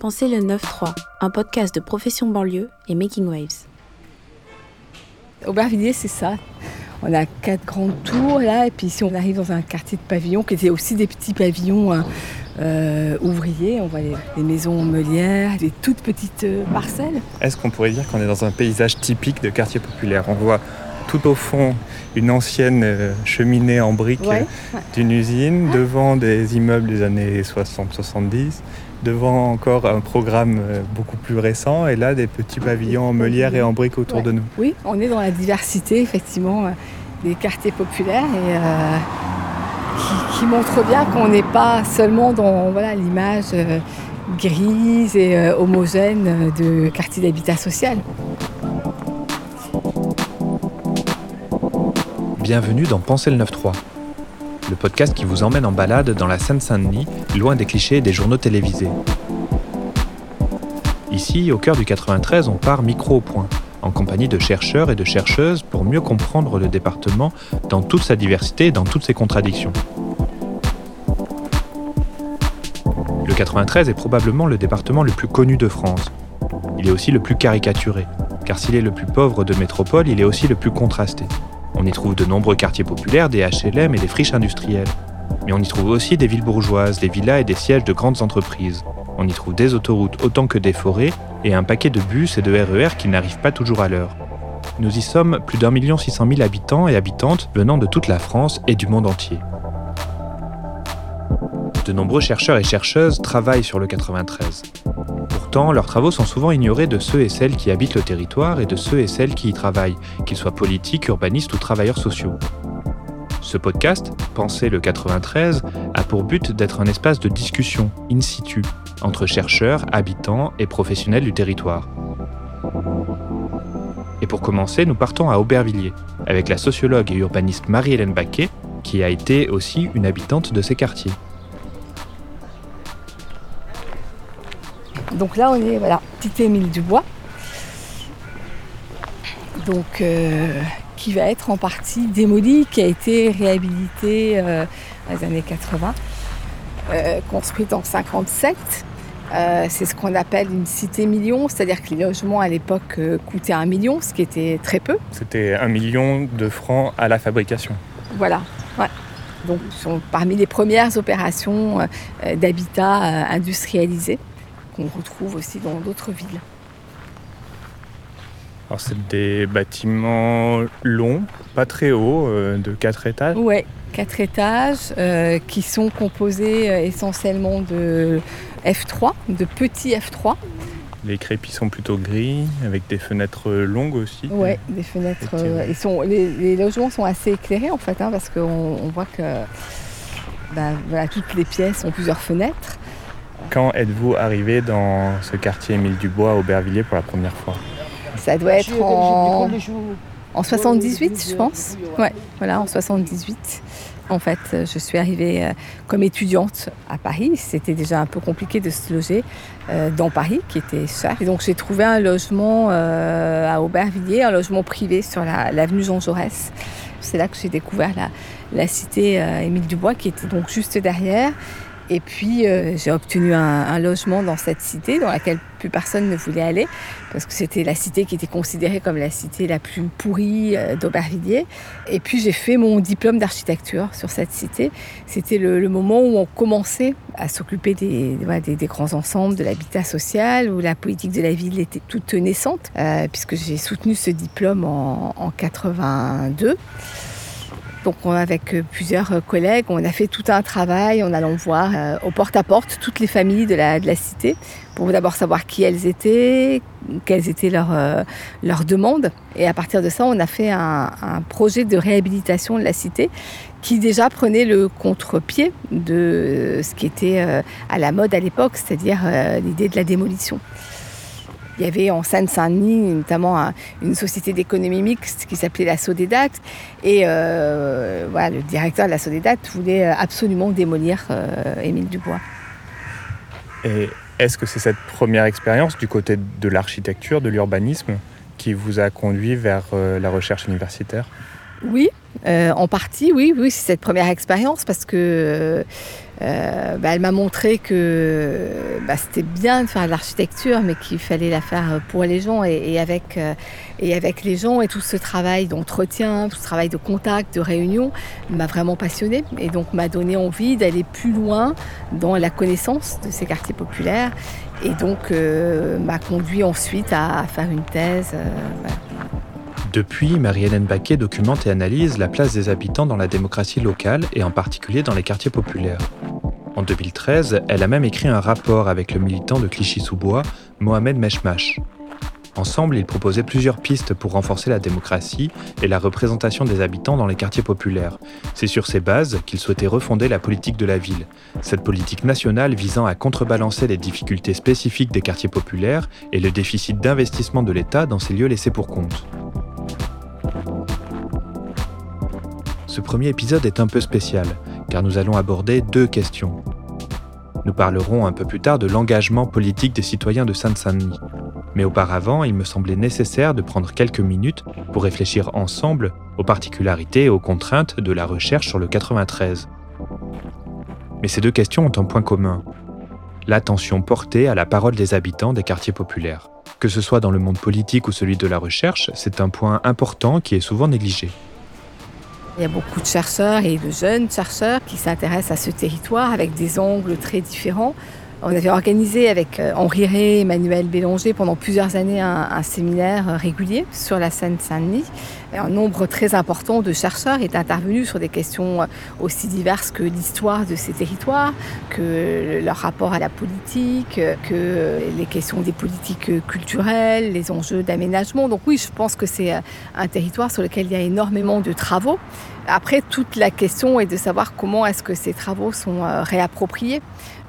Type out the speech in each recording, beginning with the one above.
Pensez le 9-3, un podcast de Profession Banlieue et Making Waves. Aubervilliers, c'est ça. On a quatre grandes tours là, et puis ici on arrive dans un quartier de pavillons qui était aussi des petits pavillons hein, euh, ouvriers. On voit les, maisons meulières, des toutes petites euh, parcelles. Est-ce qu'on pourrait dire qu'on est dans un paysage typique de quartier populaire? On voit tout au fond une ancienne euh, cheminée en briques d'une usine, devant des immeubles des années 60-70, devant encore un programme euh, beaucoup plus récent, et là des petits pavillons en meulière et en briques autour de nous. Oui, on est dans la diversité effectivement euh, des quartiers populaires et qui, montre bien qu'on n'est pas seulement dans voilà, l'image grise et homogène de quartiers d'habitat social. Bienvenue dans Penser le 9-3, le podcast qui vous emmène en balade dans la Seine-Saint-Denis, loin des clichés des journaux télévisés. Ici, au cœur du 93, on part micro au point, en compagnie de chercheurs et de chercheuses pour mieux comprendre le département dans toute sa diversité dans toutes ses contradictions. Le 93 est probablement le département le plus connu de France. Il est aussi le plus caricaturé, car s'il est le plus pauvre de métropole, il est aussi le plus contrasté. On y trouve de nombreux quartiers populaires, des HLM et des friches industrielles. Mais on y trouve aussi des villes bourgeoises, des villas et des sièges de grandes entreprises. On y trouve des autoroutes autant que des forêts et un paquet de bus et de RER e qui n'arrivent pas toujours à l'heure. Nous y sommes plus d'un million six cent mille habitants et habitantes venant de toute la France et du monde entier. De nombreux chercheurs et chercheuses travaillent sur le 93. Pourtant, leurs travaux sont souvent ignorés de ceux et celles qui habitent le territoire et de ceux et celles qui y travaillent, qu'ils soient politiques, urbanistes ou travailleurs sociaux. Ce podcast, Penser le 93, a pour but d'être un espace de discussion in situ entre chercheurs, habitants et professionnels du territoire. Et pour commencer, nous partons à Aubervilliers, avec la sociologue et urbaniste Marie-Hélène Baquet, qui a été aussi une habitante de ces quartiers. Donc là, on est, voilà, Petit Émile Dubois. Donc, euh, qui va être en partie démoli, qui a été réhabilité euh, dans les années 80, euh, construite en 57. c'est ce qu'on appelle une cité million, c'est-à-dire que les logements à l'époque coûtaient un million, ce qui était très peu. C'était un million de francs à la fabrication. Voilà, ouais. Donc, sont parmi les premières opérations d'habitat industrialisé qu'on retrouve aussi dans d'autres villes. Alors c'est des bâtiments longs, pas très hauts, euh, de 4 étages Oui, 4 étages euh, qui sont composés euh, essentiellement de F3, de petits F3. Les crépis sont plutôt gris, avec des fenêtres longues aussi. Oui, des fenêtres. ils sont, les, logements sont assez éclairés en fait, hein, parce qu'on voit que ben, toutes les pièces ont plusieurs fenêtres. Quand êtes-vous arrivé dans ce quartier Émile Dubois, Aubervilliers, pour la première fois Ça doit être en, en 78, je pense. Ouais, voilà, en 78. En fait, je suis arrivée euh, comme étudiante à Paris. C'était déjà un peu compliqué de se loger euh, dans Paris, qui était cher. Et donc, j'ai trouvé un logement euh, à Aubervilliers, un logement privé sur l'avenue Jean Jaurès. C'est là que j'ai découvert la, la cité Émile Dubois, qui était donc juste derrière. Et puis euh, j'ai obtenu un, logement dans cette cité dans laquelle plus personne ne voulait aller parce que c'était la cité qui était considérée comme la cité la plus pourrie euh, d'Aubervilliers. Et puis j'ai fait mon diplôme d'architecture sur cette cité. C'était le, moment où on commençait à s'occuper des, grands ensembles, de l'habitat social, où la politique de la ville était toute naissante, euh, puisque j'ai soutenu ce diplôme en, en 82. Donc avec euh, plusieurs euh, collègues, on a fait tout un travail en allant voir euh, au porte-à-porte toutes les familles de la, de la cité pour d'abord savoir qui elles étaient, quelles étaient leurs, demandes. Et à partir de ça, on a fait un, projet de réhabilitation de la cité qui déjà prenait le contre-pied de ce qui était à la mode à l'époque, c'est-à-dire l'idée de la démolition. Il y avait en Seine-Saint-Denis notamment une société d'économie mixte qui s'appelait la Sodedat. Et euh, voilà, le directeur de la Sodedat voulait euh, absolument démolir euh, Émile Dubois. Et est-ce que c'est cette première expérience du côté de l'architecture, de l'urbanisme, qui vous a conduit vers la recherche universitaire? Oui, En partie, oui, oui, c'est cette première expérience parce que euh, bah, elle m'a montré que bah, c'était bien de faire de l'architecture, mais qu'il fallait la faire pour les gens et, avec, euh, et avec les gens. Et tout ce travail d'entretien, tout ce travail de contact, de réunion, m'a vraiment passionné et donc m'a donné envie d'aller plus loin dans la connaissance de ces quartiers populaires et donc euh, m'a conduit ensuite à, faire une thèse. Depuis, Marie-Hélène Baquet documente et analyse la place des habitants dans la démocratie locale et en particulier dans les quartiers populaires. En 2013, elle a même écrit un rapport avec le militant de Clichy-sous-Bois, Mohamed Meshmash. Ensemble, ils proposaient plusieurs pistes pour renforcer la démocratie et la représentation des habitants dans les quartiers populaires. C'est sur ces bases qu'ils souhaitaient refonder la politique de la ville, cette politique nationale visant à contrebalancer les difficultés spécifiques des quartiers populaires et le déficit d'investissement de l'État dans ces lieux laissés pour compte. Ce premier épisode est un peu spécial, car nous allons aborder deux questions. Nous parlerons un peu plus tard de l'engagement politique des citoyens de Seine-Saint-Denis. Mais auparavant, il me semblait nécessaire de prendre quelques minutes pour réfléchir ensemble aux particularités et aux contraintes de la recherche sur le 93. Mais ces deux questions ont un point commun. L'attention portée à la parole des habitants des quartiers populaires. Que ce soit dans le monde politique ou celui de la recherche, c'est un point important qui est souvent négligé. Il y a beaucoup de chercheurs et de jeunes chercheurs qui s'intéressent à ce territoire avec des angles très différents. On avait organisé avec euh, Henri et Emmanuel Bélanger pendant plusieurs années un, séminaire régulier sur la Seine-Saint-Denis. Un nombre très important de chercheurs est intervenu sur des questions euh, aussi diverses que l'histoire de ces territoires, que leur rapport à la politique, que les questions des politiques culturelles, les enjeux d'aménagement. Donc oui, je pense que c'est euh, un territoire sur lequel il y a énormément de travaux. Après, toute la question est de savoir comment est-ce que ces travaux sont réappropriés.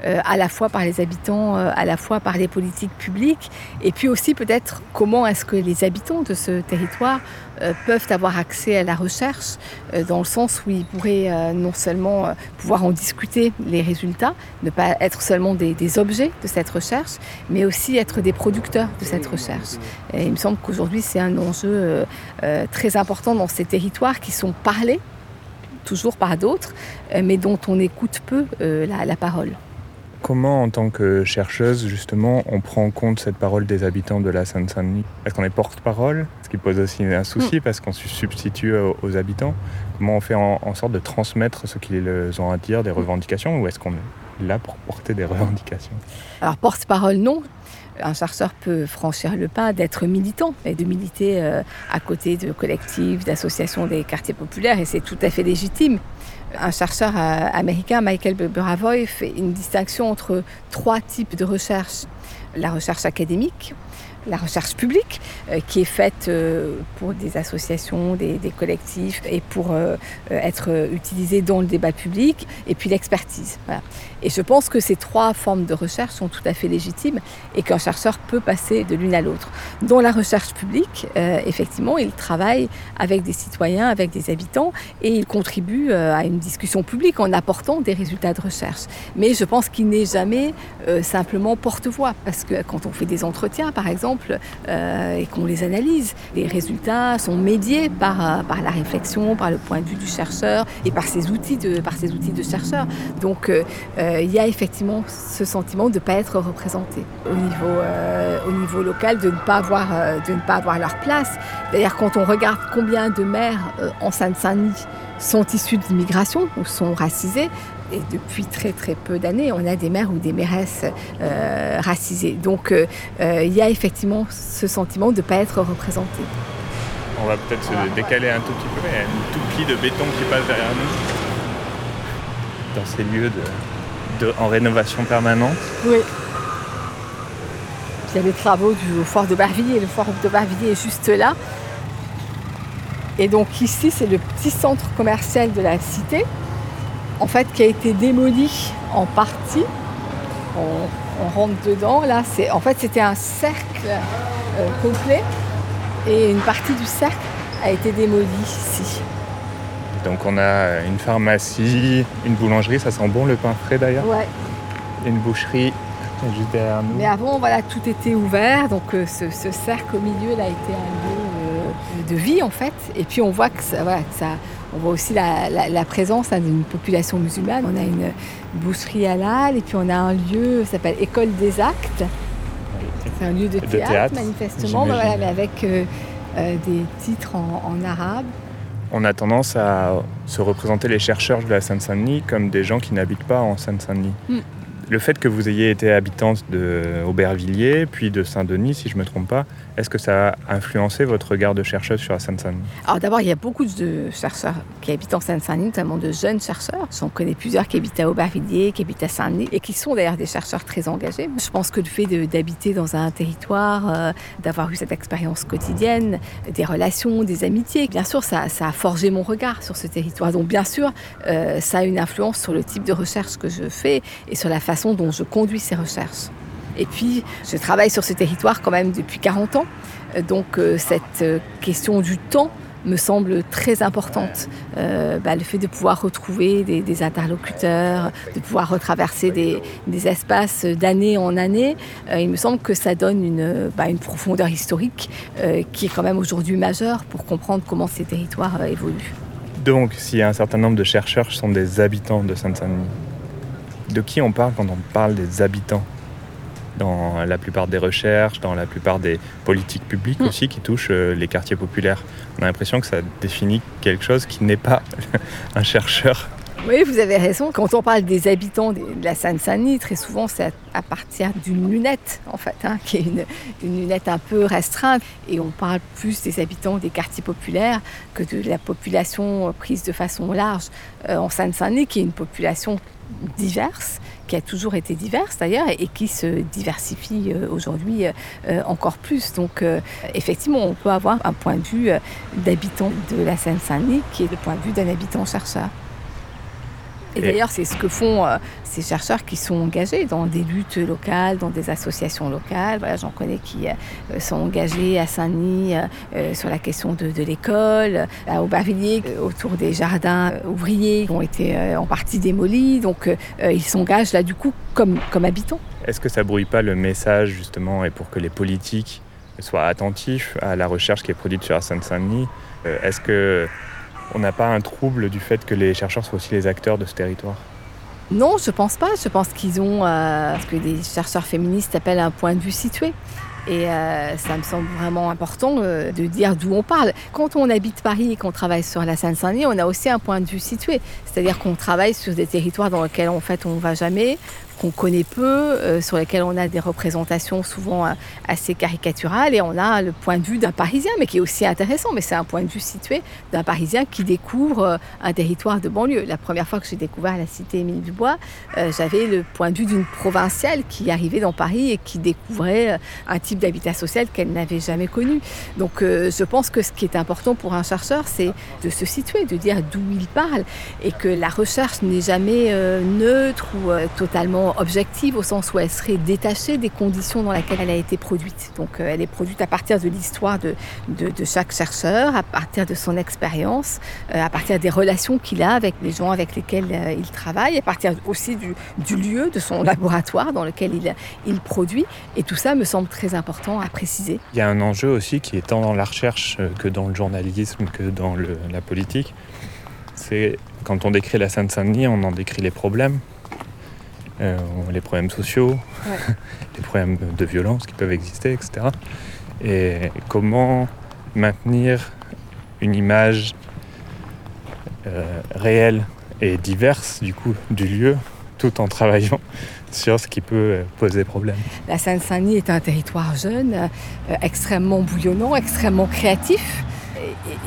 Euh, à la fois par les habitants, euh, à la fois par les politiques publiques, et puis aussi peut-être comment est-ce que les habitants de ce territoire euh, peuvent avoir accès à la recherche, dans le sens où ils pourraient non seulement pouvoir en discuter les résultats, ne pas être seulement des, objets de cette recherche, mais aussi être des producteurs de cette recherche. Il me semble qu'aujourd'hui c'est un enjeu très important dans ces territoires qui sont parlés toujours par d'autres, mais dont on écoute peu la parole. Comment, en tant que chercheuse, justement, on prend en compte cette parole des habitants de la Seine-Saint-Denis? Est-ce qu'on est porte-parole? Ce qui pose aussi un souci mm. parce qu'on se substitue aux, habitants. Comment on fait en, sorte de transmettre ce qu'ils ont à dire, des revendications, ou est-ce qu'on est là pour porter des revendications? Alors, porte-parole, non. Un chercheur peut franchir le pas d'être militant et de militer euh, à côté de collectifs, d'associations des quartiers populaires, et c'est tout à fait légitime. Un chercheur euh, américain, Michael Buravoy, fait une distinction entre trois types de recherche. La recherche académique, la recherche publique euh, qui est faite euh, pour des associations, des, collectifs et pour euh, être utilisée dans le débat public, et puis l'expertise. Et je pense que ces trois formes de recherche sont tout à fait légitimes et qu'un chercheur peut passer de l'une à l'autre. Dans la recherche publique, effectivement, il travaille avec des citoyens, avec des habitants, et il contribue à une discussion publique en apportant des résultats de recherche. Mais je pense qu'il n'est jamais simplement porte-voix, parce que quand on fait des entretiens, par exemple, euh, et qu'on les analyse. Les résultats sont médiés par, euh, par la réflexion, par le point de vue du chercheur et par ses outils de, par ses outils de chercheur. Donc euh, il y a effectivement ce sentiment de ne pas être représenté au niveau, au niveau local, de ne, pas avoir, de ne pas avoir leur place. D'ailleurs, quand on regarde combien de maires en Seine-Saint-Denis sont issus de l'immigration ou sont racisés, et depuis très très peu d'années, on a des mères ou des mairesses euh, racisées. Donc euh, euh, il y a effectivement ce sentiment de ne pas être représenté. On va peut-être se décaler un tout petit peu, il y a une toute pli de béton qui passe derrière nous. Dans ces lieux de, en rénovation permanente. Oui. Il y a les travaux du fort de Barvilliers. Le fort de Barvilliers est juste là. Et donc ici, c'est le petit centre commercial de la cité en fait, qui a été démoli en partie. On, rentre dedans. Là, c'est en fait c'était un cercle euh, complet et une partie du cercle a été démolie ici. Donc on a une pharmacie, une boulangerie, ça sent bon le pain frais d'ailleurs? Ouais. une boucherie juste derrière nous. Mais avant, voilà, tout était ouvert, donc euh, ce, cercle au milieu là, a été un lieu de vie en fait. Et puis on voit que ça, ça on voit aussi la, présence hein, d'une population musulmane. On a une boucherie halal et puis on a un lieu qui s'appelle École des Actes. C'est un lieu de théâtre, manifestement, mais avec euh, euh, des titres en, arabe. On a tendance à se représenter les chercheurs de la Seine-Saint-Denis comme des gens qui n'habitent pas en Seine-Saint-Denis. Hmm le fait que vous ayez été habitante de Aubervilliers, puis de Saint-Denis, si je ne me trompe pas, est-ce que ça a influencé votre regard de chercheuse sur la Seine-Saint-Denis? Alors d'abord, il y a beaucoup de chercheurs qui habitent en Seine-Saint-Denis, notamment de jeunes chercheurs. J'en connais plusieurs qui habitent à Aubervilliers, qui habitent à Saint-Denis, et qui sont d'ailleurs des chercheurs très engagés. Je pense que le fait d'habiter dans un territoire, euh, d'avoir eu cette expérience quotidienne, des relations, des amitiés, bien sûr, ça, a forgé mon regard sur ce territoire. Donc bien sûr, euh, ça a une influence sur le type de recherche que je fais et sur la façon dont je conduis ces recherches. Et puis, je travaille sur ce territoire quand même depuis 40 ans. Donc, euh, cette euh, question du temps me semble très importante. Euh, bah, le fait de pouvoir retrouver des, interlocuteurs, de pouvoir retraverser des, espaces d'année en année, il me semble que ça donne une, bah, une profondeur historique qui est quand même aujourd'hui majeure pour comprendre comment ces territoires évoluent. Donc, s'il y a un certain nombre de chercheurs qui sont des habitants de Sainte-Saint-Denis, de qui on parle quand on parle des habitants? Dans la plupart des recherches, dans la plupart des politiques publiques hmm. aussi qui touchent euh, les quartiers populaires. On a l'impression que ça définit quelque chose qui n'est pas un chercheur. Oui, vous avez raison. Quand on parle des habitants de la Seine-Saint-Denis, très souvent c'est à partir d'une lunette, en fait, hein, qui est une, lunette un peu restreinte. Et on parle plus des habitants des quartiers populaires que de la population prise de façon large euh, en Seine-Saint-Denis, qui est une population diverse, qui a toujours été diverse d'ailleurs, et qui se diversifie euh, aujourd'hui euh, euh, encore plus. Donc effectivement, on peut avoir un point de vue d'habitant de la Seine-Saint-Denis qui est le point de vue d'un habitant chercheur. Et, d'ailleurs, c'est ce que font euh, ces chercheurs qui sont engagés dans des luttes locales, dans des associations locales. Voilà, J'en connais qui euh, sont engagés à Saint-Denis euh, sur la question de, l'école, à Aubervilliers autour des jardins ouvriers qui ont été en partie démolis. Donc ils s'engagent là du coup comme, comme habitants. Est-ce que ça brouille pas le message justement et pour que les politiques soient attentifs à la recherche qui est produite sur la Seine-Saint-Denis Est-ce que on n'a pas un trouble du fait que les chercheurs soient aussi les acteurs de ce territoire non, je pense pas. Je pense qu'ils ont euh, ce que des chercheurs féministes appellent un point de vue situé. Et euh, ça me semble vraiment important euh, de dire d'où on parle. Quand on habite Paris et qu'on travaille sur la Seine-Saint-Denis, on a aussi un point de vue situé. C'est-à-dire qu'on travaille sur des territoires dans lesquels en fait on ne va jamais, qu'on connaît peu, euh, sur lesquels on a des représentations souvent euh, assez caricaturales, et on a le point de vue d'un Parisien, mais qui est aussi intéressant, mais c'est un point de vue situé d'un Parisien qui découvre euh, un territoire de banlieue. La première fois que j'ai découvert la cité Émile Dubois, j'avais le point de vue d'une provinciale qui arrivait dans Paris et qui découvrait un type d'habitat social qu'elle n'avait jamais connu. Donc je pense que ce qui est important pour un chercheur, c'est de se situer, de dire d'où il parle, et que la recherche n'est jamais neutre ou totalement objective au sens où elle serait détachée des conditions dans lesquelles elle a été produite. Donc euh, elle est produite à partir de l'histoire de, de, chaque chercheur, à partir de son expérience, euh, à partir des relations qu'il a avec les gens avec lesquels euh, il travaille, à partir aussi du, du, lieu, de son laboratoire dans lequel il, il produit. Et tout ça me semble très important à préciser. Il y a un enjeu aussi qui est tant dans la recherche que dans le journalisme, que dans la politique. C'est quand on décrit la Seine-Saint-Denis, on en décrit les problèmes, euh, les problèmes sociaux, les problèmes de violence qui peuvent exister, etc. Et comment maintenir une image euh, réelle et diverse du coup du lieu tout en travaillant sur ce qui peut poser problème? La Seine-Saint-Denis est un territoire jeune, euh, extrêmement bouillonnant, extrêmement créatif.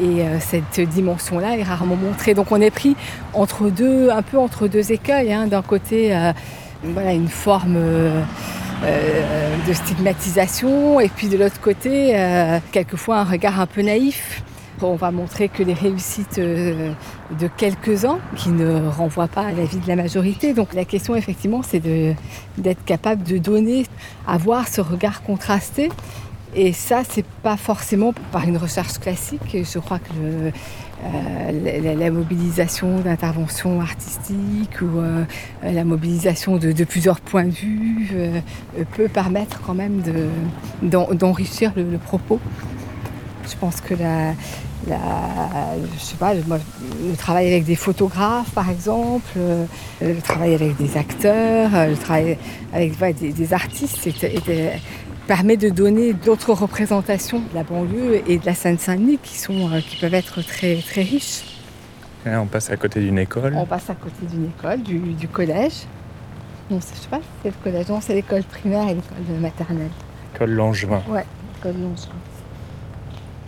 Et, cette dimension-là est rarement montrée. Donc on est pris entre deux, un peu entre deux écueils. Hein. D'un côté, voilà, une forme euh, euh, de stigmatisation et puis de l'autre côté, euh, quelquefois un regard un peu naïf. On va montrer que les réussites de quelques-uns qui ne renvoient pas à la vie de la majorité. Donc la question effectivement c'est d'être capable de donner, avoir ce regard contrasté. Et ça, c'est pas forcément par une recherche classique. Je crois que le, euh, la, mobilisation d'interventions artistiques ou euh, la mobilisation de, plusieurs points de vue euh, peut permettre quand même d'enrichir le, propos. Je pense que la, je sais pas, le travail avec des photographes, par exemple, le travail avec des acteurs, le travail avec des, artistes permet de donner d'autres représentations de la banlieue et de la Seine-Saint-Denis qui, sont, euh, qui peuvent être très, très riches. on passe à côté d'une école. On passe à côté d'une école, du, collège. Non, je sais pas si c'est le collège, non, c'est l'école primaire et l'école maternelle. École Langevin. Ouais, l'école Langevin.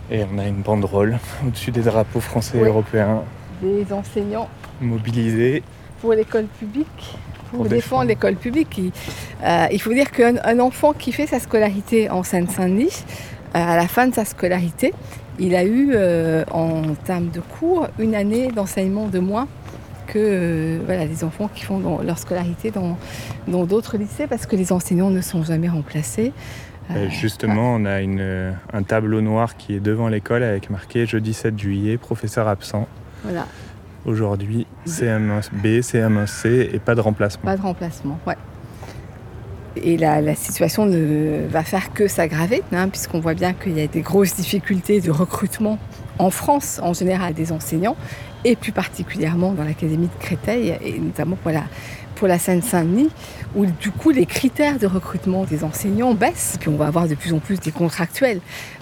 Et on a une banderole au-dessus des drapeaux français et européens. Des enseignants mobilisés pour l'école publique, pour, défendre, l'école publique. Euh, il, faut dire qu'un enfant qui fait sa scolarité en Seine-Saint-Denis, euh, à la fin de sa scolarité, il a eu euh, en termes de cours une année d'enseignement de moins que voilà, les enfants qui font leur scolarité dans d'autres lycées parce que les enseignants ne sont jamais remplacés. Justement, on a une, un tableau noir qui est devant l'école avec marqué jeudi 7 juillet, professeur absent. Voilà. Aujourd'hui, CM1B, CM1C et pas de remplacement. Pas de remplacement, ouais. Et la, situation ne va faire que s'aggraver, hein, puisqu'on voit bien qu'il y a des grosses difficultés de recrutement en France en général des enseignants, et plus particulièrement dans l'Académie de Créteil, et notamment pour la, pour la Seine-Saint-Denis, où du coup les critères de recrutement des enseignants baissent, puis on va avoir de plus en plus des contractuels.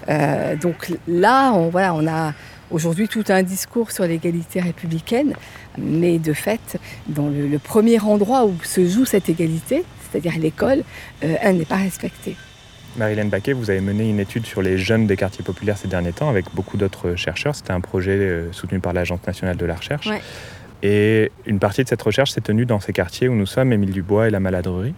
Euh, donc là, on, voilà, on a aujourd'hui tout un discours sur l'égalité républicaine, mais de fait, dans le, premier endroit où se joue cette égalité, c'est-à-dire l'école, euh, elle n'est pas respectée. Marilène Baquet, vous avez mené une étude sur les jeunes des quartiers populaires ces derniers temps avec beaucoup d'autres chercheurs. C'était un projet euh, soutenu par l'Agence nationale de la recherche. Et une partie de cette recherche s'est tenue dans ces quartiers où nous sommes, Émile Dubois et la Maladrerie.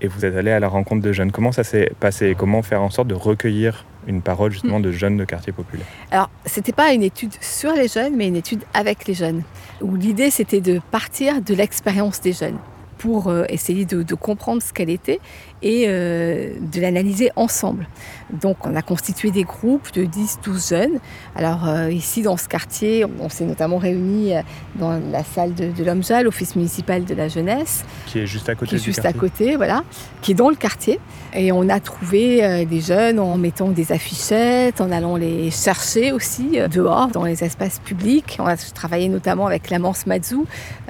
Et vous êtes allé à la rencontre de jeunes. Comment ça s'est passé? Comment faire en sorte de recueillir une parole justement de jeunes de quartiers populaires Alors, ce n'était pas une étude sur les jeunes, mais une étude avec les jeunes. Où l'idée, c'était de partir de l'expérience des jeunes pour euh, essayer de, comprendre ce qu'elle était et euh, de l'analyser ensemble. Donc on a constitué des groupes de 10-12 jeunes. Alors euh, ici dans ce quartier, on s'est notamment réunis dans la salle de, de l'OMJA, l'Office municipal de la jeunesse. Qui est juste à côté. Qui est juste à côté, voilà. Qui est dans le quartier. Et on a trouvé des jeunes en mettant des affichettes, en allant les chercher aussi dehors, dans les espaces publics. On a travaillé notamment avec Lamance Mazou,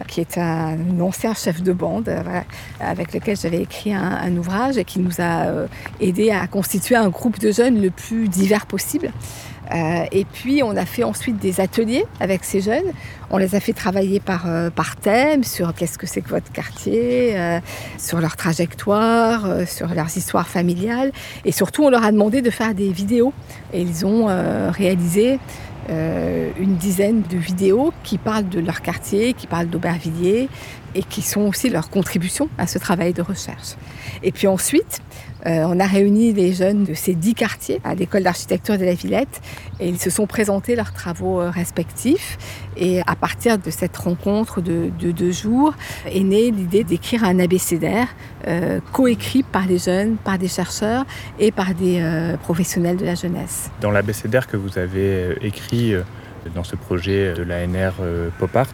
qui est un ancien chef de bande euh, avec lequel j'avais écrit un, ouvrage et qui nous a euh, aidé à constituer un groupe de jeunes le plus divers possible. Euh, et puis on a fait ensuite des ateliers avec ces jeunes. On les a fait travailler par, par thème sur qu'est-ce que c'est que votre quartier, sur leur trajectoire, sur leurs histoires familiales. Et surtout on leur a demandé de faire des vidéos. Et ils ont réalisé une dizaine de vidéos qui parlent de leur quartier, qui parlent d'Aubervilliers, et qui sont aussi leur contribution à ce travail de recherche. Et puis ensuite, euh, on a réuni les jeunes de ces dix quartiers à l'école d'architecture de la Villette et ils se sont présentés leurs travaux euh, respectifs. Et à partir de cette rencontre de, deux jours est née l'idée d'écrire un abécédaire euh, coécrit par les jeunes, par des chercheurs et par des professionnels de la jeunesse. Dans l'abécédaire que vous avez écrit, dans ce projet de l'ANR euh, Pop Art,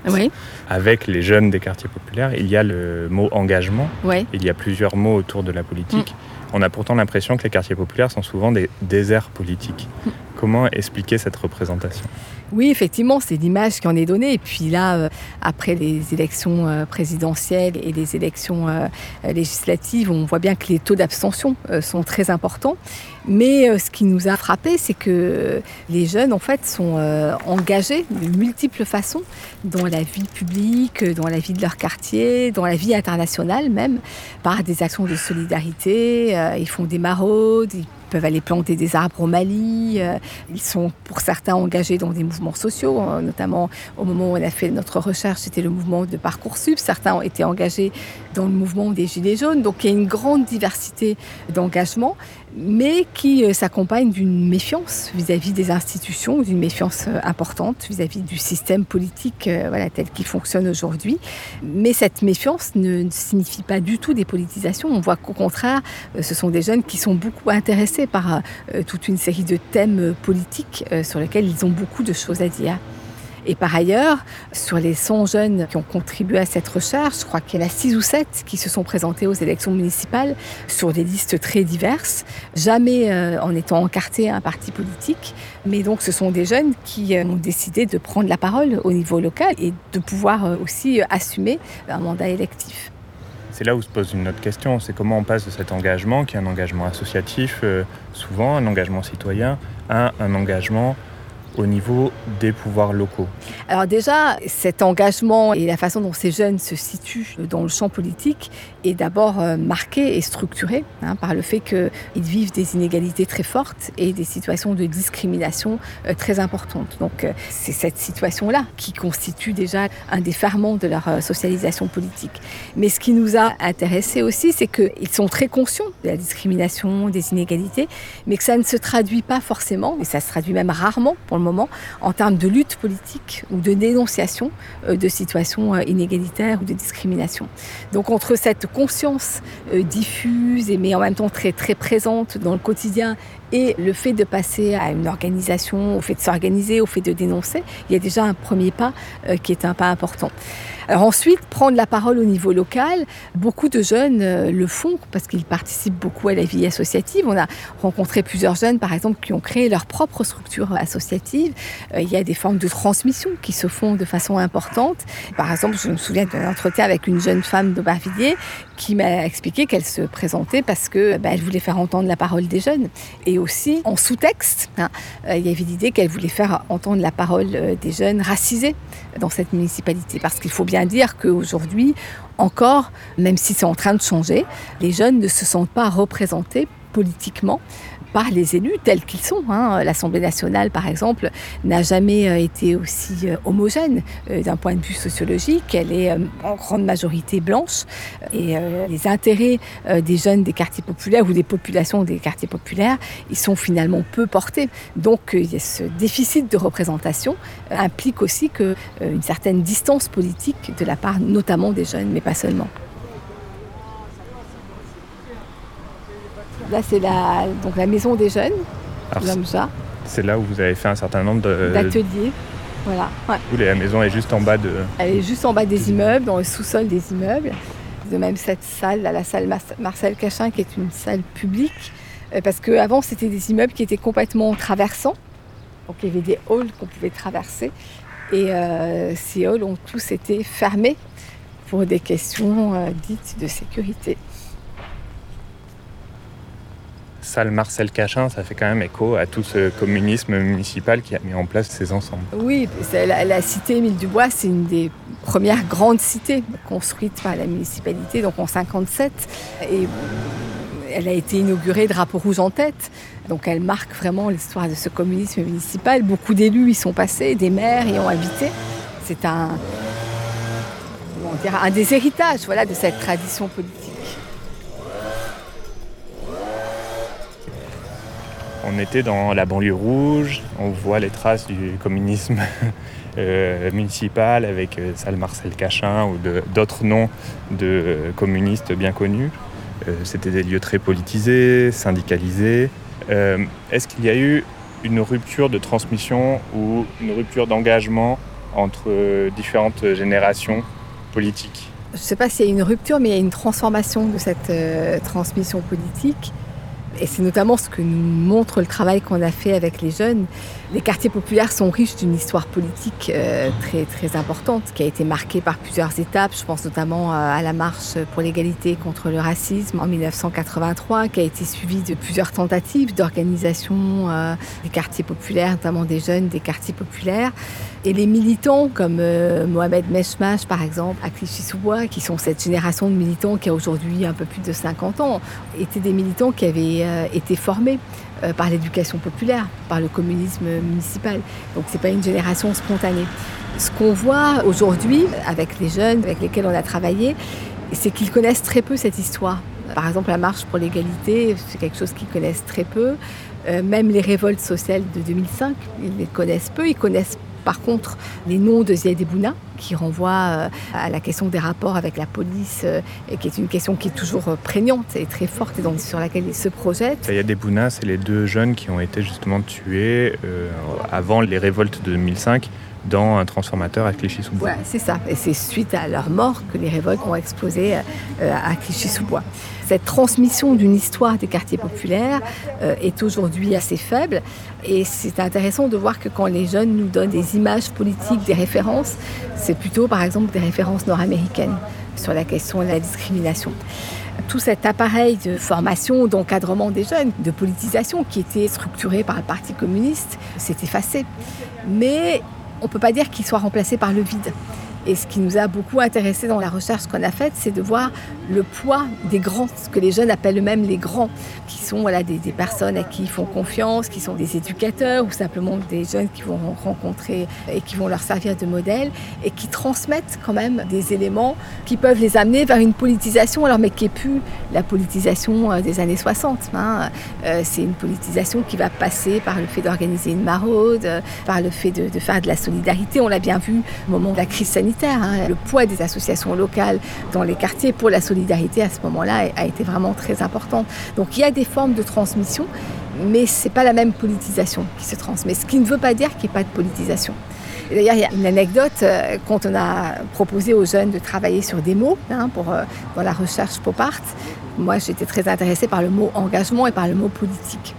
avec les jeunes des quartiers populaires, il y a le mot engagement, il y a plusieurs mots autour de la politique. Mm. On a pourtant l'impression que les quartiers populaires sont souvent des déserts politiques. Mm. Comment expliquer cette représentation? Oui, effectivement, c'est l'image qui en est donnée. Et puis là, euh, après les élections euh, présidentielles et les élections législatives, on voit bien que les taux d'abstention sont très importants. Mais euh, ce qui nous a frappé, c'est que les jeunes, en fait, sont euh, engagés de multiples façons dans la vie publique, dans la vie de leur quartier, dans la vie internationale même, par des actions de solidarité. Euh, ils font des maraudes, ils peuvent aller planter des arbres au Mali. Ils sont pour certains engagés dans des mouvements sociaux, notamment au moment où on a fait notre recherche, c'était le mouvement de Parcoursup. Certains ont été engagés dans le mouvement des Gilets jaunes. Donc il y a une grande diversité d'engagements mais qui euh, s'accompagne d'une méfiance vis-à-vis des institutions, d'une méfiance euh, importante vis-à-vis du système politique euh, tel qu'il fonctionne aujourd'hui. Mais cette méfiance ne, signifie pas du tout des politisations. On voit qu'au contraire, ce sont des jeunes qui sont beaucoup intéressés par toute une série de thèmes politiques sur lesquels ils ont beaucoup de choses à dire. Et par ailleurs, sur les 100 jeunes qui ont contribué à cette recherche, je crois qu'il y en a 6 ou 7 qui se sont présentés aux élections municipales sur des listes très diverses, jamais euh, en étant encartés à un parti politique. Mais donc ce sont des jeunes qui euh, ont décidé de prendre la parole au niveau local et de pouvoir euh, aussi assumer un mandat électif. C'est là où se pose une autre question, c'est comment on passe de cet engagement, qui est un engagement associatif, souvent un engagement citoyen, à un engagement au niveau des pouvoirs locaux Alors déjà, cet engagement et la façon dont ces jeunes se situent dans le champ politique est d'abord euh, marqué et structuré hein, par le fait qu'ils vivent des inégalités très fortes et des situations de discrimination euh, très importantes. Donc euh, c'est cette situation-là qui constitue déjà un des ferments de leur socialisation politique. Mais ce qui nous a intéressés aussi, c'est qu'ils sont très conscients de la discrimination, des inégalités, mais que ça ne se traduit pas forcément, et ça se traduit même rarement pour le moment en termes de lutte politique ou de dénonciation euh, de situations euh, inégalitaires ou de discrimination. Donc entre cette conscience euh, diffuse et mais en même temps très très présente dans le quotidien et le fait de passer à une organisation, au fait de s'organiser, au fait de dénoncer, il y a déjà un premier pas qui est un pas important. Alors ensuite, prendre la parole au niveau local, beaucoup de jeunes euh, le font parce qu'ils participent beaucoup à la vie associative. On a rencontré plusieurs jeunes, par exemple, qui ont créé leur propre structure associative. Euh, il y a des formes de transmission qui se font de façon importante. Par exemple, je me souviens d'un entretien avec une jeune femme d'Aubervilliers qui m'a expliqué qu'elle se présentait parce que bah, elle voulait faire entendre la parole des jeunes. Et aussi, en sous-texte, hein, euh, il y avait l'idée qu'elle voulait faire entendre la parole des jeunes racisés dans cette municipalité. Parce qu'il faut bien dire qu'aujourd'hui, encore, même si c'est en train de changer, les jeunes ne se sentent pas représentés politiquement par les élus tels qu'ils sont. Hein. L'Assemblée nationale, par exemple, n'a jamais euh, été aussi euh, homogène euh, d'un point de vue sociologique. Elle est en grande majorité blanche et les intérêts des jeunes des quartiers populaires ou des populations des quartiers populaires, ils sont finalement peu portés. Donc ce déficit de représentation implique aussi une certaine distance politique de la part notamment des jeunes, mais pas seulement. Là, c'est la, donc la maison des jeunes, C'est là où vous avez fait un certain nombre d'ateliers. Voilà. la maison est juste en bas de. Elle est juste en bas des immeubles, dans le sous-sol des immeubles. De même cette salle, la salle Marcel Cachin, qui est une salle publique, euh, parce qu'avant c'était des immeubles qui étaient complètement traversants. Donc il y avait des halls qu'on pouvait traverser. Et euh, ces halls ont tous été fermés pour des questions euh, dites de sécurité salle Marcel Cachin, ça fait quand même écho à tout ce communisme municipal qui a mis en place ces ensembles. Oui, la, cité Émile Dubois, c'est une des premières grandes cités construites par la municipalité, donc en 57. Et elle a été inaugurée drapeau rouge en tête. Donc elle marque vraiment l'histoire de ce communisme municipal. Beaucoup d'élus y sont passés, des maires y ont habité. C'est un, un des héritages voilà, de cette tradition politique. On était dans la banlieue rouge, on voit les traces du communisme euh, municipal avec euh, salle Marcel Cachin ou d'autres noms de communistes bien connus. Euh, c'était des lieux très politisés, syndicalisés. Est-ce qu'il y a eu une rupture de transmission ou une rupture d'engagement entre différentes générations politiques? Je ne sais pas s'il y a une rupture, mais il y a une transformation de cette transmission politique. Et c'est notamment ce que nous montre le travail qu'on a fait avec les jeunes. Les quartiers populaires sont riches d'une histoire politique euh, très, très importante qui a été marquée par plusieurs étapes. Je pense notamment euh, à la marche pour l'égalité contre le racisme en 1983 qui a été suivie de plusieurs tentatives d'organisation euh, des quartiers populaires, notamment des jeunes des quartiers populaires. Et les militants comme Mohamed Meshmash par exemple, à Clichy-sous-Bois, qui sont cette génération de militants qui a aujourd'hui un peu plus de 50 ans, étaient des militants qui avaient euh, été formés euh, par l'éducation populaire, par le communisme municipal. Donc c'est pas une génération spontanée. Ce qu'on voit aujourd'hui avec les jeunes avec lesquels on a travaillé, c'est qu'ils connaissent très peu cette histoire. Par exemple, la marche pour l'égalité, c'est quelque chose qu'ils connaissent très peu. Euh, même les révoltes sociales de 2005, ils les connaissent peu. Ils connaissent par contre, les noms de Ziad Ebouna, qui renvoient euh, à la question des rapports avec la police, euh, qui est une question qui est toujours euh, prégnante et très forte et donc sur laquelle ils se projettent. Ziad Ebouna, c'est les deux jeunes qui ont été justement tués avant les révoltes de 2005 dans un transformateur à Clichy-sous-Bois. c'est ça. Et c'est suite à leur mort que les révoltes ont explosé euh, à Clichy-sous-Bois. Cette transmission d'une histoire des quartiers populaires euh, est aujourd'hui assez faible. Et c'est intéressant de voir que quand les jeunes nous donnent des images politiques, des références, c'est plutôt par exemple des références nord-américaines sur la question de la discrimination tout cet appareil de formation, d'encadrement des jeunes, de politisation qui était structuré par le Parti communiste, s'est effacé. Mais on ne peut pas dire qu'il soit remplacé par le vide. Et ce qui nous a beaucoup intéressé dans la recherche qu'on a faite, c'est de voir le poids des grands, ce que les jeunes appellent eux-mêmes les grands, qui sont voilà, des, personnes à qui ils font confiance, qui sont des éducateurs ou simplement des jeunes qui vont rencontrer et qui vont leur servir de modèle et qui transmettent quand même des éléments qui peuvent les amener vers une politisation, alors mais qui n'est plus la politisation euh, des années 60. Hein. Euh, c'est une politisation qui va passer par le fait d'organiser une maraude, par le fait de faire de la solidarité. On l'a bien vu au moment de la crise sanitaire Hein. Le poids des associations locales dans les quartiers pour la solidarité à ce moment-là a été vraiment très important. Donc il y a des formes de transmission, mais ce n'est pas la même politisation qui se transmet. Ce qui ne veut pas dire qu'il n'y ait pas de politisation. D'ailleurs, il y a une anecdote, euh, quand on a proposé aux jeunes de travailler sur des mots hein, pour, euh, dans la recherche pop art, moi j'étais très intéressée par le mot engagement et par le mot politique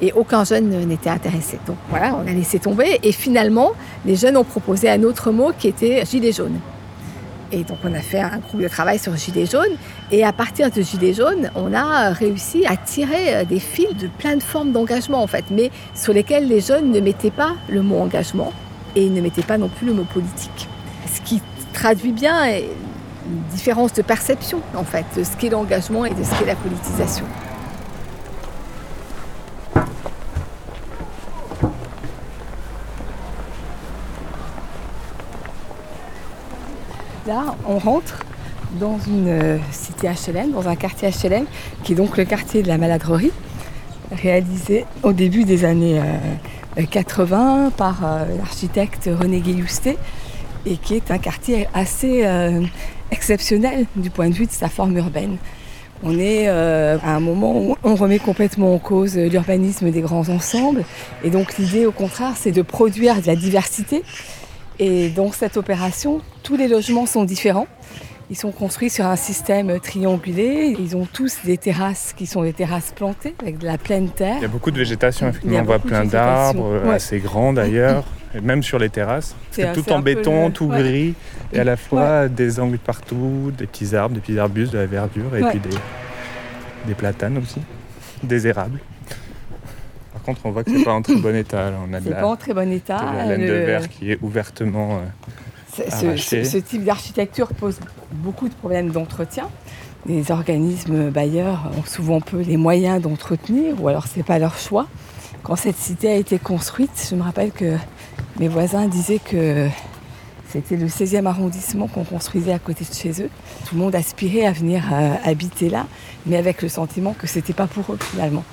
et aucun jeune n'était intéressé. Donc voilà, on a laissé tomber et finalement, les jeunes ont proposé un autre mot qui était gilet jaune. Et donc on a fait un groupe de travail sur gilet jaune et à partir de gilet jaune, on a réussi à tirer euh, des fils de plein de formes d'engagement en fait, mais sur lesquels les jeunes ne mettaient pas le mot engagement et ne mettaient pas non plus le mot politique. Ce qui traduit bien une différence de perception en fait de ce qu'est l'engagement et de ce qu'est la politisation. Là, on rentre dans une euh, cité HLM, dans un quartier HLM, qui est donc le quartier de la maladrerie, réalisé au début des années 80 euh, par euh, l'architecte René Guilloustet, et qui est un quartier assez exceptionnel du point de vue de sa forme urbaine. On est à un moment où on remet complètement en cause l'urbanisme des grands ensembles. Et donc l'idée, au contraire, c'est de produire de la diversité et dans cette opération, tous les logements sont différents. Ils sont construits sur un système triangulé. Ils ont tous des terrasses qui sont des terrasses plantées avec de la pleine terre. Il y a beaucoup de végétation, effectivement. On voit plein d'arbres, assez grands d'ailleurs, et même sur les terrasses. C'est tout en béton, tout gris, et à la fois des angles partout, des petits arbres, des petits arbustes, de la verdure, et puis des, des platanes aussi, des érables. Par contre, on voit que c'est pas en très bon état. On a de pas en très bon état. la laine de verre qui est ouvertement euh, ce, ce, type d'architecture pose beaucoup de problèmes d'entretien. Les organismes bailleurs ont souvent peu les moyens d'entretenir, ou alors c'est pas leur choix. Quand cette cité a été construite, je me rappelle que mes voisins disaient que c'était le 16e arrondissement qu'on construisait à côté de chez eux. Tout le monde aspirait à venir euh, habiter là, mais avec le sentiment que c'était pas pour eux finalement.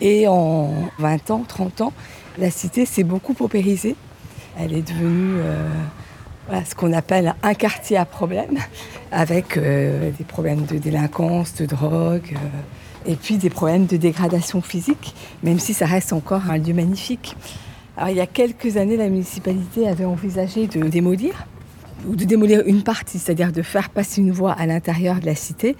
Et en 20 ans, 30 ans, la cité s'est beaucoup paupérisée. Elle est devenue euh, ce qu'on appelle un quartier à problème, avec euh, des problèmes de délinquance, de drogue, euh, et puis des problèmes de dégradation physique, même si ça reste encore un lieu magnifique. Alors, il y a quelques années, la municipalité avait envisagé de démolir ou de démolir une partie, c'est-à-dire de faire passer une voie à l'intérieur de la cité.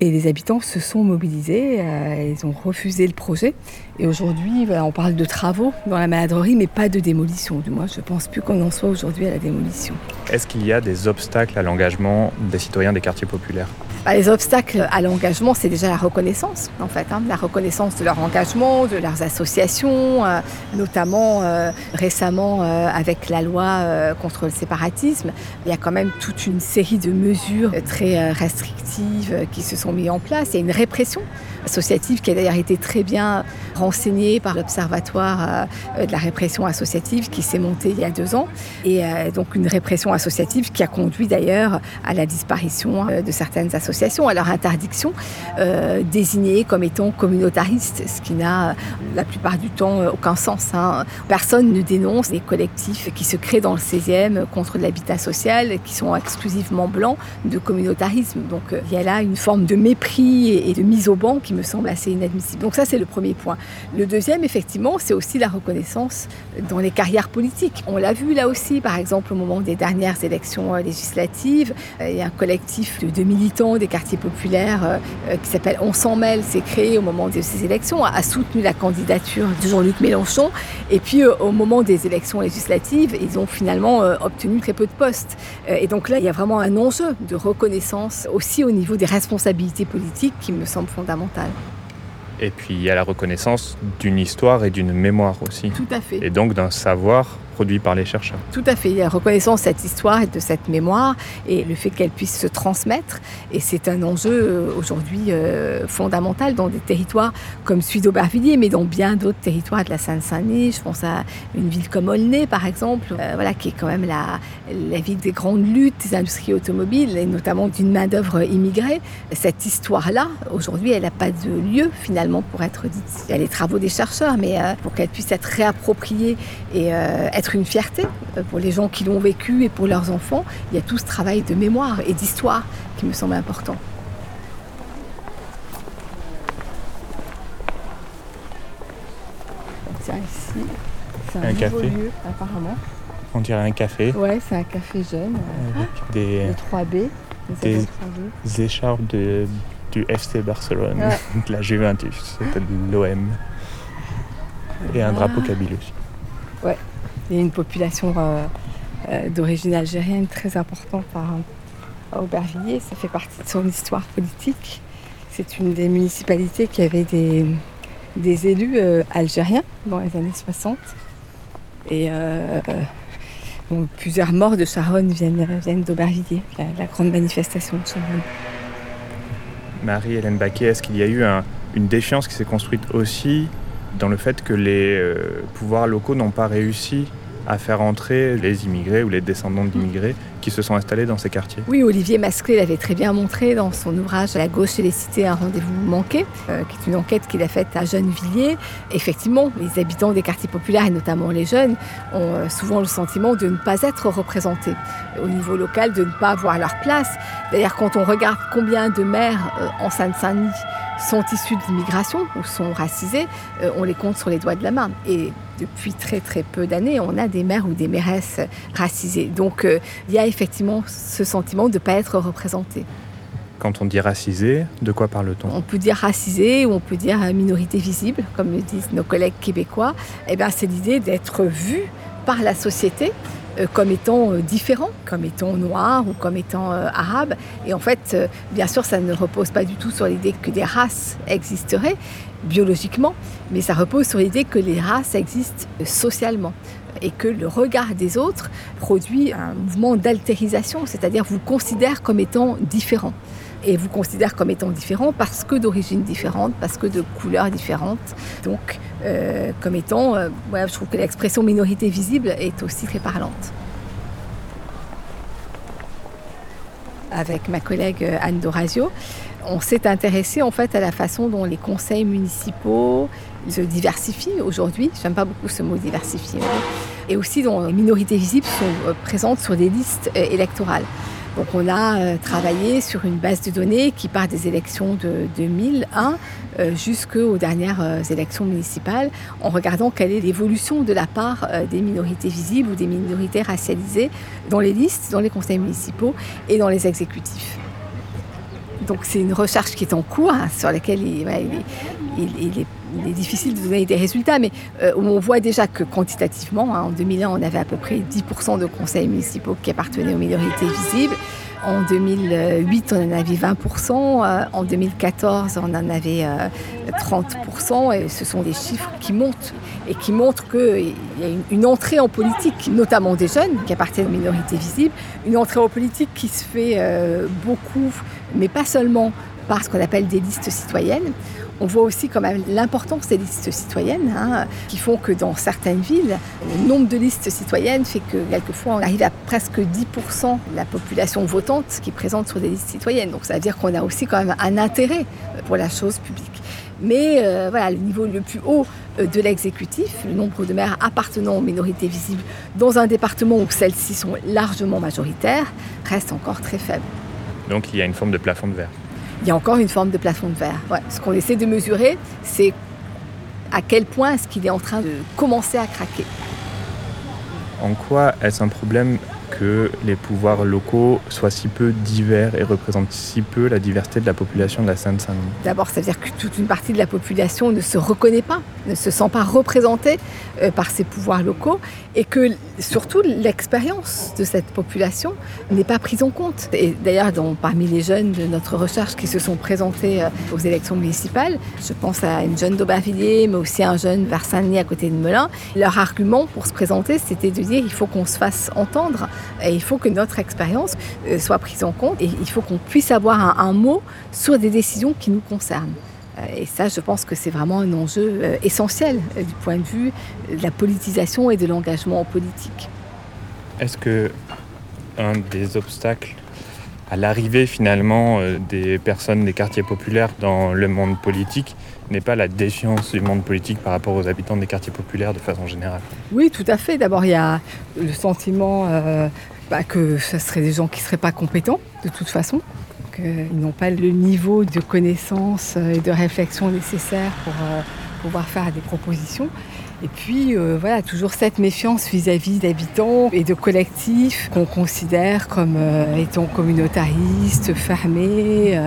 Et les habitants se sont mobilisés, euh, ils ont refusé le projet. Et aujourd'hui, on parle de travaux dans la maladrerie, mais pas de démolition. Du moins, je ne pense plus qu'on en soit aujourd'hui à la démolition. Est-ce qu'il y a des obstacles à l'engagement des citoyens des quartiers populaires? Bah, Les obstacles à l'engagement, c'est déjà la reconnaissance, en fait. Hein. la reconnaissance de leur engagement, de leurs associations, euh, notamment euh, récemment avec la loi contre le séparatisme. Il y a quand même toute une série de mesures très restrictives qui se sont mises en place. Il y a une répression associative qui a d'ailleurs été très bien renseignée par l'Observatoire euh, de la répression associative qui s'est monté il y a deux ans. Et euh, donc une répression associative qui a conduit d'ailleurs à la disparition euh, de certaines associations, à leur interdiction, désignées comme étant communautaristes, ce qui n'a la plupart du temps aucun sens. Hein. Personne ne dénonce les collectifs qui se créent dans le 16e contre l'habitat social, qui sont exclusivement blancs de communautarisme. Donc il y a là une forme de mépris et de mise au banc me semble assez inadmissible. Donc ça, c'est le premier point. Le deuxième, effectivement, c'est aussi la reconnaissance dans les carrières politiques. On l'a vu là aussi, par exemple, au moment des dernières élections euh, législatives, euh, il y a un collectif de, militants des quartiers populaires euh, qui s'appelle On s'en mêle, s'est créé au moment de ces élections, a soutenu la candidature de Jean-Luc Mélenchon. Et puis, au moment des élections législatives, ils ont finalement obtenu très peu de postes. Et donc là, il y a vraiment un enjeu de reconnaissance aussi au niveau des responsabilités politiques qui me semble Et puis il y a la reconnaissance d'une histoire et d'une mémoire aussi. Tout à fait. Et donc d'un savoir produit par les chercheurs. Tout à fait. De cette histoire et de cette mémoire et le fait qu'elle puisse se transmettre. Et c'est un enjeu euh, aujourd'hui euh, fondamental dans des territoires comme celui d'Aubervilliers, mais dans bien d'autres territoires de la Seine-Saint-Denis. Je pense à une ville comme Aulnay, par exemple, euh, voilà, qui est quand même la, la ville des grandes luttes des industries automobiles et notamment d'une main-d'œuvre immigrée. Cette histoire-là, aujourd'hui, elle n'a pas de lieu finalement pour être dite. Il y a les travaux des chercheurs, mais pour qu'elle puisse être réappropriée et être une fierté euh, pour les gens qui l'ont vécu et pour leurs enfants. Il y a tout ce travail de mémoire et d'histoire qui me semble important. Tiens, ici, c'est un, café. lieu, apparemment. On dirait un café. Ouais, c'est un café jeune. Avec des, 3B. Des, écharpes de, du FC Barcelone, de la Juventus, de l'OM. Et un drapeau kabyle aussi. Il y a une population euh, euh, d'origine algérienne très importante à, Aubervilliers. Ça fait partie de son histoire politique. C'est une des municipalités qui avait des, élus euh, algériens dans les années 60. Et plusieurs morts de Charonne viennent, viennent d'Aubervilliers, la, grande manifestation de Charonne. Marie-Hélène Baquet, est-ce qu'il y a eu une défiance qui s'est construite aussi dans le fait que les euh, pouvoirs locaux n'ont pas réussi à faire entrer les immigrés ou les descendants d'immigrés qui se sont installés dans ces quartiers. Oui, Olivier Masclé l'avait très bien montré dans son ouvrage La gauche et les cités, un rendez-vous manqué, euh, qui est une enquête qu'il a faite à Gennevilliers. Effectivement, les habitants des quartiers populaires, et notamment les jeunes, ont euh, souvent le sentiment de ne pas être représentés au niveau local, de ne pas avoir leur place. D'ailleurs, quand on regarde combien de maires en Seine-Saint-Denis sont issus de l'immigration ou sont racisés, euh, on les compte sur les doigts de la main. Et depuis très très peu d'années, on a des mères ou des mairesses racisées. Donc euh, il y a effectivement ce sentiment de ne pas être représenté. Quand on dit racisé, de quoi parle-t-on? On peut dire racisé ou on peut dire minorité visible, comme le disent nos collègues québécois. Eh bien, c'est l'idée d'être vu par la société comme étant euh, différents, comme étant noirs ou comme étant euh, arabes. Et en fait, bien sûr, ça ne repose pas du tout sur l'idée que des races existeraient biologiquement, mais ça repose sur l'idée que les races existent socialement et que le regard des autres produit un mouvement d'altérisation, c'est-à-dire vous considère comme étant différent et vous considère comme étant différent parce que d'origine différente, parce que de couleurs différentes. Donc, euh, comme étant, euh, je trouve que l'expression minorité visible est aussi très parlante. Avec ma collègue euh, Anne Dorazio, on s'est intéressé en fait à la façon dont les conseils municipaux se diversifient aujourd'hui. J'aime pas beaucoup ce mot diversifier. Et aussi dont les minorités visibles sont présentes sur des listes électorales. On a euh, travaillé sur une base de données qui part des élections de 2001 euh, jusqu'aux dernières euh, élections municipales en regardant quelle est l'évolution de la part des minorités visibles ou des minorités racialisées dans les listes, dans les conseils municipaux et dans les exécutifs. Donc c'est une recherche qui est en cours, hein, sur laquelle il, est, difficile de donner des résultats, mais on voit déjà que quantitativement, hein, en 2001, on avait à peu près 10% de conseils municipaux qui appartenaient aux minorités visibles. En 2008, on en avait 20%. Euh, en 2014, on en avait 30%. Euh, et ce sont des chiffres qui montent et qui montrent qu'il y a une entrée en politique, notamment des jeunes qui appartiennent aux minorités visibles, une entrée en politique qui se fait euh, beaucoup, mais pas seulement par ce qu'on appelle des listes citoyennes. On voit aussi quand même l'importance des listes citoyennes, hein, qui font que dans certaines villes, le nombre de listes citoyennes fait que quelquefois on arrive à presque 10% de la population votante qui est présente sur des listes citoyennes. Donc ça veut dire qu'on a aussi quand même un intérêt pour la chose publique. Mais euh, voilà, le niveau le plus haut euh, de l'exécutif, le nombre de maires appartenant aux minorités visibles dans un département où celles-ci sont largement majoritaires, reste encore très faible. Donc il y a une forme de plafond de verre il y a encore une forme de plafond de verre. Ce qu'on essaie de mesurer, c'est à quel point est-ce qu'il est en train de commencer à craquer. En quoi est-ce un problème que les pouvoirs locaux soient si peu divers et représentent si peu la diversité de la population de la Seine-Saint-Denis? D'abord, ça veut dire que toute une partie de la population ne se reconnaît pas, ne se sent pas représentée euh, par ces pouvoirs locaux et que surtout l'expérience de cette population n'est pas prise en compte. Et d'ailleurs, parmi les jeunes de notre recherche qui se sont présentés euh, aux élections municipales, je pense à une jeune d'Aubervilliers, mais aussi à un jeune vers Saint-Denis à côté de Melun, leur argument pour se présenter, c'était de dire il faut qu'on se fasse entendre et il faut que notre expérience euh, soit prise en compte et il faut qu'on puisse avoir un, mot sur des décisions qui nous concernent. Euh, et ça, je pense que c'est vraiment un enjeu euh, essentiel du point de vue de la politisation et de l'engagement politique. Est-ce que un des obstacles à l'arrivée finalement des personnes des quartiers populaires dans le monde politique n'est pas la défiance du monde politique par rapport aux habitants des quartiers populaires de façon générale? Oui, tout à fait. D'abord, il y a le sentiment euh, bah, que ce seraient des gens qui ne seraient pas compétents de toute façon, qu'ils n'ont pas le niveau de connaissance et de réflexion nécessaire pour euh, pouvoir faire des propositions. Et puis, euh, voilà, toujours cette méfiance vis-à-vis d'habitants et de collectifs qu'on considère comme étant communautaristes, fermés,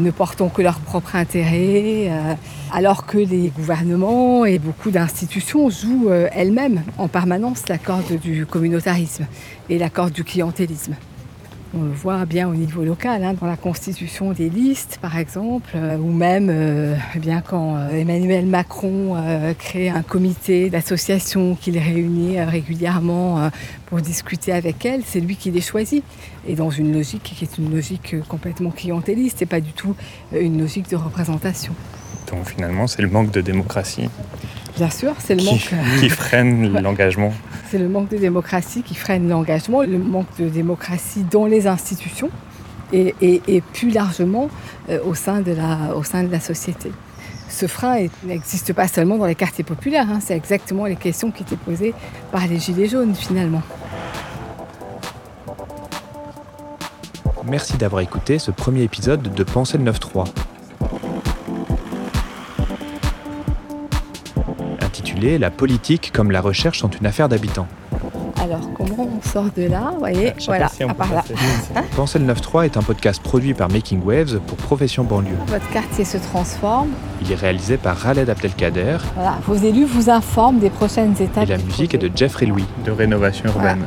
ne portant que leur propre intérêt, euh, alors que les gouvernements et beaucoup d'institutions jouent euh, elles-mêmes en permanence la corde du communautarisme et la corde du clientélisme. On le voit bien au niveau local, hein, dans la constitution des listes par exemple, euh, ou même euh, eh bien, quand euh, Emmanuel Macron crée un comité d'association qu'il réunit régulièrement pour discuter avec elle, c'est lui qui les choisit. Et dans une logique qui est une logique complètement clientéliste et pas du tout une logique de représentation. Donc finalement, c'est le manque de démocratie. Bien sûr, c'est le manque. Qui freine l'engagement. C'est le manque de démocratie qui freine l'engagement, le manque de démocratie dans les institutions et, plus largement euh, au, sein de la, au sein de la société. Ce frein n'existe pas seulement dans les quartiers populaires, hein, c'est exactement les questions qui étaient posées par les Gilets jaunes finalement. Merci d'avoir écouté ce premier épisode de Penser le 9-3. La politique comme la recherche sont une affaire d'habitants. Alors, comment on sort de là Vous voyez, voilà, à part là. Penser le 9.3 est un podcast produit par Making Waves pour Profession Banlieue. Votre quartier se transforme. Il est réalisé par Raled Abdelkader. Voilà, vos élus vous informent des prochaines étapes. Et la musique est de Jeffrey Louis. De rénovation urbaine.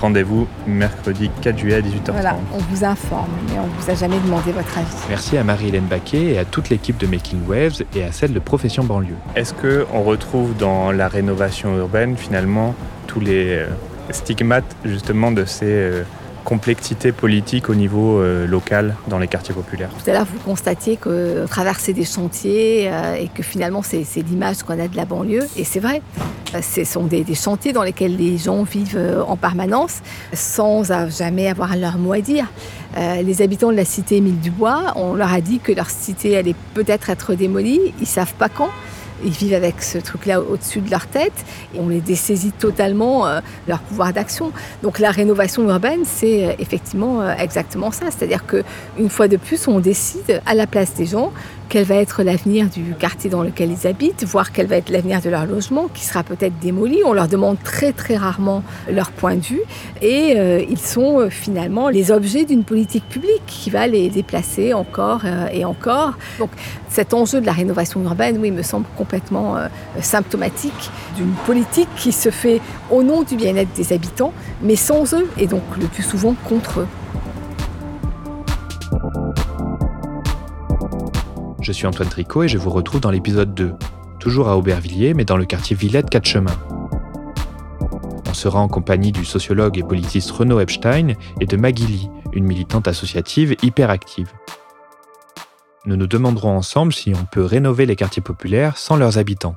Rendez-vous mercredi 4 juillet à 18h30. Voilà, on vous informe, mais on ne vous a jamais demandé votre avis. Merci à Marie-Hélène Baquet et à toute l'équipe de Making Waves et à celle de Profession Banlieue. Est-ce qu'on retrouve dans la rénovation urbaine finalement tous les euh, stigmates justement de ces euh, complexité politique au niveau euh, local dans les quartiers populaires. Tout à l'heure, vous constatiez que traverser des chantiers euh, et que finalement, c'est l'image qu'on a de la banlieue. Et c'est vrai, euh, ce sont des, chantiers dans lesquels les gens vivent en permanence sans jamais avoir leur mot à dire. les habitants de la cité Émile Dubois, on leur a dit que leur cité allait peut-être être démolie. Ils savent pas quand. Ils vivent avec ce truc-là au-dessus de leur tête et on les dessaisit totalement euh, leur pouvoir d'action. Donc la rénovation urbaine, c'est euh, effectivement euh, exactement ça. C'est-à-dire qu'une fois de plus, on décide à la place des gens quel va être l'avenir du quartier dans lequel ils habitent, voir quel va être l'avenir de leur logement, qui sera peut-être démoli. On leur demande très très rarement leur point de vue et ils sont finalement les objets d'une politique publique qui va les déplacer encore et encore. Cet enjeu de la rénovation urbaine, oui, me semble complètement symptomatique d'une politique qui se fait au nom du bien-être des habitants, mais sans eux et donc le plus souvent contre eux. Je suis Antoine Tricot et je vous retrouve dans l'épisode 2, toujours à Aubervilliers, mais dans le quartier Villette 4 Chemins. On sera en compagnie du sociologue et politiste Renaud Epstein et de Maggie Lee, une militante associative hyper active. Nous nous demanderons ensemble si on peut rénover les quartiers populaires sans leurs habitants.